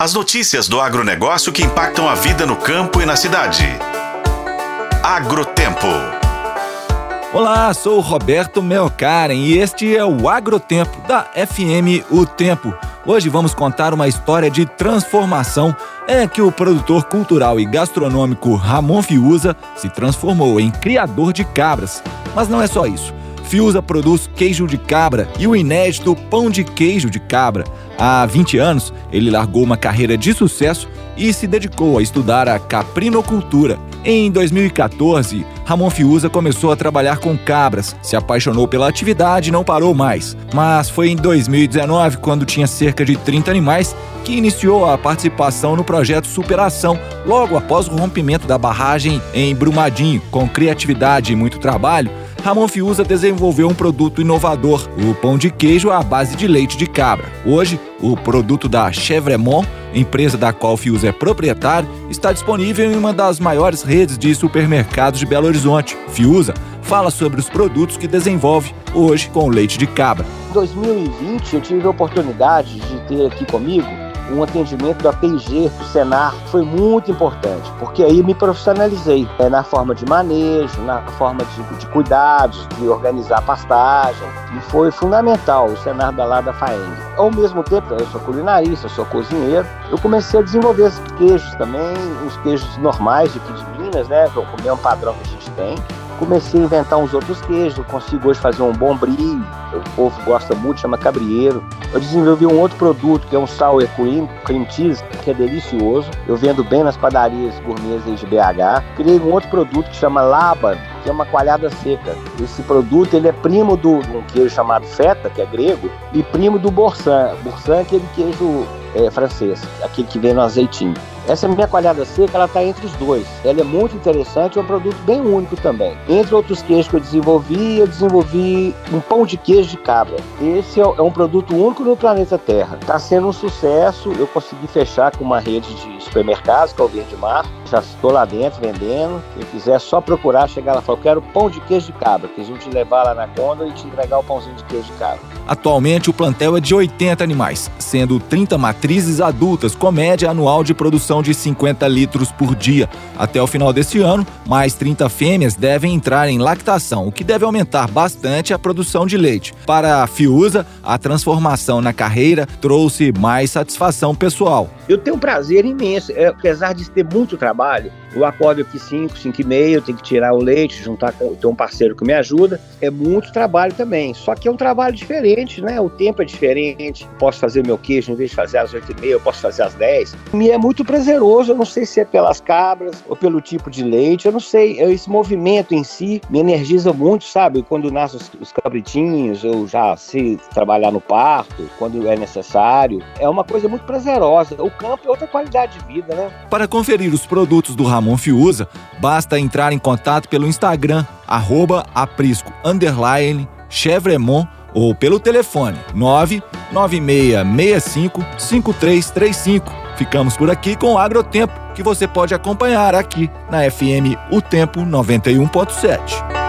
As notícias do agronegócio que impactam a vida no campo e na cidade. Agrotempo. Olá, sou Roberto Melkaren e este é o Agrotempo da FM O Tempo. Hoje vamos contar uma história de transformação. É que o produtor cultural e gastronômico Ramon Fiuza se transformou em criador de cabras. Mas não é só isso. Fiuza produz queijo de cabra e o inédito pão de queijo de cabra. Há 20 anos, ele largou uma carreira de sucesso e se dedicou a estudar a caprinocultura. Em 2014, Ramon Fiuza começou a trabalhar com cabras, se apaixonou pela atividade e não parou mais. Mas foi em 2019, quando tinha cerca de 30 animais, que iniciou a participação no projeto Superação, logo após o rompimento da barragem em Brumadinho. Com criatividade e muito trabalho, Ramon Fiuza desenvolveu um produto inovador, o pão de queijo à base de leite de cabra. Hoje, o produto da Chevremont, empresa da qual Fiuza é proprietário, está disponível em uma das maiores redes de supermercados de Belo Horizonte. Fiuza fala sobre os produtos que desenvolve hoje com leite de cabra. Em 2020, eu tive a oportunidade de ter aqui comigo um atendimento da PIG, do Senar, foi muito importante, porque aí me profissionalizei é, na forma de manejo, na forma de, de cuidados, de organizar pastagem, e foi fundamental o Senar da lá da Faeng. Ao mesmo tempo, eu sou culinarista, eu sou cozinheiro, eu comecei a desenvolver esses queijos também, os queijos normais de aqui de Minas, né, que é um padrão que a gente tem, comecei a inventar uns outros queijos, eu consigo hoje fazer um bom brie, o povo gosta muito, chama cabrieiro. Eu desenvolvi um outro produto que é um sour cream, cream cheese, que é delicioso. Eu vendo bem nas padarias gourmets de BH. Criei um outro produto que chama Laban, que é uma coalhada seca. Esse produto ele é primo de um queijo chamado feta, que é grego, e primo do boursin. Boursin é aquele queijo é, francês, aquele que vem no azeitinho. Essa minha coalhada seca, ela está entre os dois. Ela é muito interessante, é um produto bem único também. Entre outros queijos que eu desenvolvi, eu desenvolvi um pão de queijo de cabra. Esse é, é um produto único no planeta Terra. Está sendo um sucesso, eu consegui fechar com uma rede de supermercados, que é o Verde Mar. Já estou lá dentro vendendo. Quem quiser é só procurar, chegar lá e falar, eu quero pão de queijo de cabra, que a gente levar lá na conta e te entregar o pãozinho de queijo de cabra. Atualmente, o plantel é de 80 animais, sendo 30 matrizes adultas, com média anual de produção de 50 litros por dia. Até o final desse ano, mais 30 fêmeas devem entrar em lactação, o que deve aumentar bastante a produção de leite. Para a Fiuza, a transformação na carreira trouxe mais satisfação pessoal. Eu tenho um prazer imenso, é, apesar de ter muito trabalho, eu acordo aqui 5, 5 e meia, eu tenho que tirar o leite, juntar com tem um parceiro que me ajuda. É muito trabalho também. Só que é um trabalho diferente, né? O tempo é diferente. Posso fazer o meu queijo, em vez de fazer às 8 e meia, eu posso fazer às 10. Me é muito prazeroso. Eu não sei se é pelas cabras ou pelo tipo de leite. Eu não sei. Esse movimento em si me energiza muito, sabe? Quando nascem os, os cabritinhos, eu já sei trabalhar no parto, quando é necessário. É uma coisa muito prazerosa. O campo é outra qualidade de vida, né? Para conferir os produtos do Ramon Fiuza, basta entrar em contato pelo Instagram, arroba aprisco, underline, chevremont ou pelo telefone 99665 5335. Ficamos por aqui com o Agrotempo, que você pode acompanhar aqui na FM O Tempo 91.7.